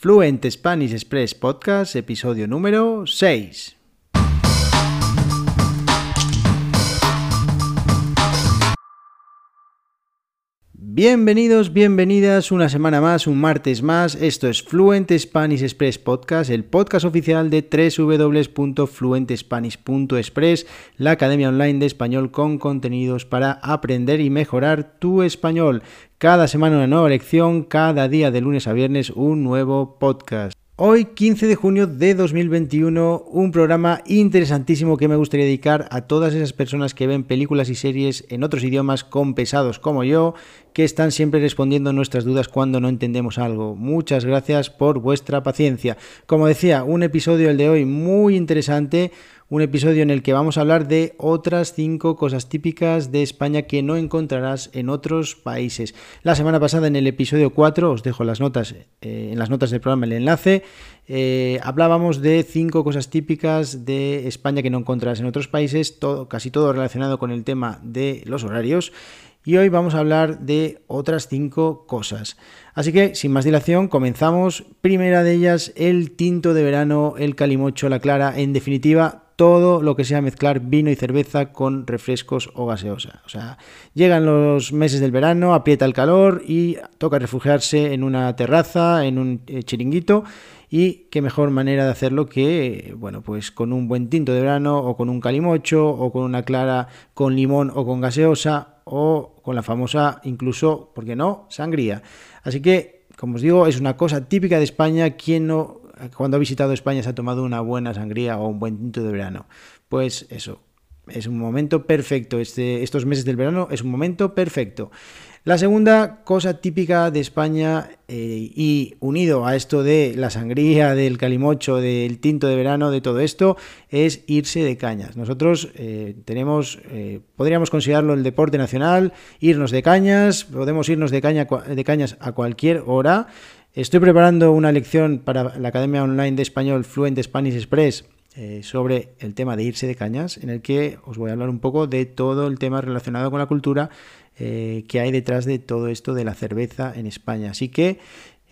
Fluent Spanish Express Podcast, episodio número 6. Bienvenidos, bienvenidas una semana más, un martes más. Esto es Fluent Spanish Express Podcast, el podcast oficial de www.fluentespanish.express, la academia online de español con contenidos para aprender y mejorar tu español. Cada semana una nueva lección, cada día de lunes a viernes un nuevo podcast. Hoy, 15 de junio de 2021, un programa interesantísimo que me gustaría dedicar a todas esas personas que ven películas y series en otros idiomas con pesados como yo, que están siempre respondiendo nuestras dudas cuando no entendemos algo. Muchas gracias por vuestra paciencia. Como decía, un episodio el de hoy muy interesante, un episodio en el que vamos a hablar de otras cinco cosas típicas de España que no encontrarás en otros países. La semana pasada en el episodio 4, os dejo las notas, eh, en las notas del programa el enlace, eh, hablábamos de cinco cosas típicas de España que no encontrarás en otros países, todo, casi todo relacionado con el tema de los horarios. Y hoy vamos a hablar de otras cinco cosas. Así que, sin más dilación, comenzamos. Primera de ellas, el tinto de verano, el calimocho, la clara, en definitiva, todo lo que sea mezclar vino y cerveza con refrescos o gaseosa. O sea, llegan los meses del verano, aprieta el calor y toca refugiarse en una terraza, en un eh, chiringuito. Y qué mejor manera de hacerlo que, bueno, pues con un buen tinto de verano o con un calimocho o con una clara con limón o con gaseosa o con la famosa, incluso, ¿por qué no?, sangría. Así que, como os digo, es una cosa típica de España. ¿Quién no cuando ha visitado España se ha tomado una buena sangría o un buen tinto de verano. Pues eso, es un momento perfecto. Este, estos meses del verano es un momento perfecto. La segunda cosa típica de España eh, y unido a esto de la sangría, del calimocho, del tinto de verano, de todo esto, es irse de cañas. Nosotros eh, tenemos, eh, podríamos considerarlo el deporte nacional, irnos de cañas, podemos irnos de, caña, de cañas a cualquier hora. Estoy preparando una lección para la Academia Online de Español Fluent Spanish Express eh, sobre el tema de irse de cañas, en el que os voy a hablar un poco de todo el tema relacionado con la cultura eh, que hay detrás de todo esto de la cerveza en España. Así que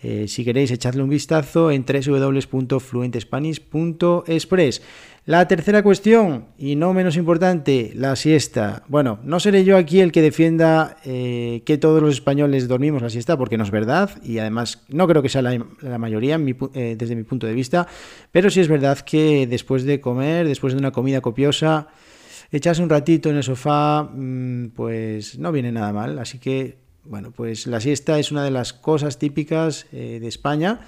eh, si queréis echarle un vistazo en www.fluentespanish.express. La tercera cuestión, y no menos importante, la siesta. Bueno, no seré yo aquí el que defienda eh, que todos los españoles dormimos la siesta, porque no es verdad, y además no creo que sea la, mayoría eh, desde mi punto de vista, pero sí es verdad que después de comer, después de una comida copiosa, echarse un ratito en el sofá, mm, pues no viene nada mal. Así que, bueno, pues la siesta es una de las cosas típicas eh, de España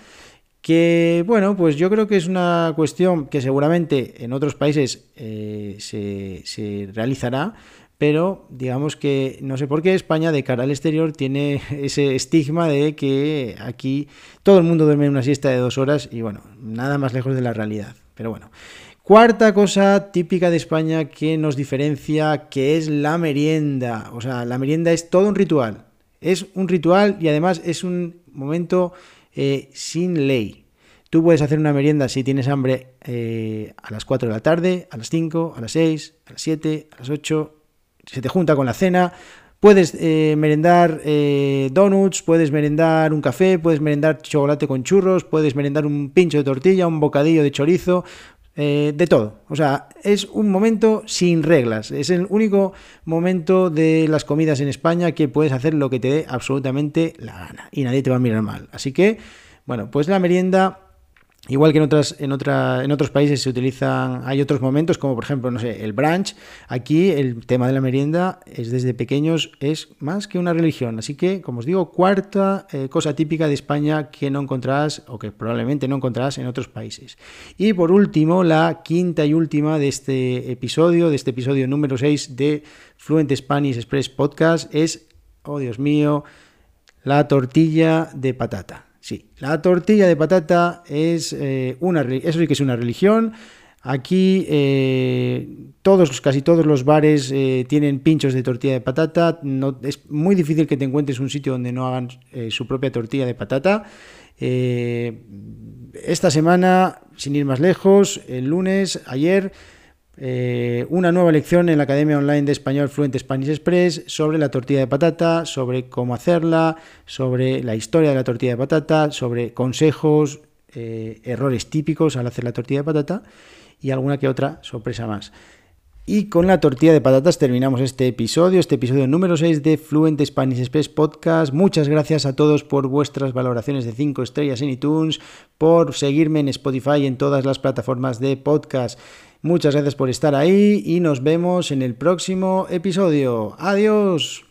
que bueno, pues yo creo que es una cuestión que seguramente en otros países eh, se, realizará, pero digamos que no sé por qué España de cara al exterior tiene ese estigma de que aquí todo el mundo duerme una siesta de dos horas y bueno, nada más lejos de la realidad. Pero bueno. Cuarta cosa típica de España que nos diferencia, que es la merienda. O sea, la merienda es todo un ritual. Es un ritual y además es un momento eh, sin ley. Tú puedes hacer una merienda si tienes hambre eh, a las 4 de la tarde, a las 5, a las 6, a las 7, a las 8, se te junta con la cena. Puedes eh, merendar donuts, puedes merendar un café, puedes merendar chocolate con churros, puedes merendar un pincho de tortilla, un bocadillo de chorizo, de todo. O sea, es un momento sin reglas. Es el único momento de las comidas en España que puedes hacer lo que te dé absolutamente la gana y nadie te va a mirar mal. Así que, bueno, pues la merienda Igual que en, otras, en, otra, en otros países se utilizan, hay otros momentos, como por ejemplo, no sé, el brunch. Aquí el tema de la merienda es desde pequeños, es más que una religión. Así que, como os digo, cuarta eh, cosa típica de España que no encontrarás o que probablemente no encontrarás en otros países. Y por último, la quinta y última de este episodio, de este episodio número 6 de Fluent Spanish Express Podcast, es, oh Dios mío, la tortilla de patata. Sí, la tortilla de patata es eh, una, eso sí que es una religión. Aquí eh, todos, casi todos los bares eh, tienen pinchos de tortilla de patata. No, es muy difícil que te encuentres un sitio donde no hagan su propia tortilla de patata. esta semana, sin ir más lejos, el lunes, ayer, eh, una nueva lección en la Academia Online de Español Fluente Spanish Express sobre la tortilla de patata, sobre cómo hacerla, sobre la historia de la tortilla de patata, sobre consejos, eh, errores típicos al hacer la tortilla de patata y alguna que otra sorpresa más. Y con la tortilla de patatas terminamos este episodio, este episodio número 6 de Fluent Spanish Express Podcast. Muchas gracias a todos por vuestras valoraciones de 5 estrellas en iTunes, por seguirme en Spotify y en todas las plataformas de podcast. Muchas gracias por estar ahí y nos vemos en el próximo episodio. Adiós.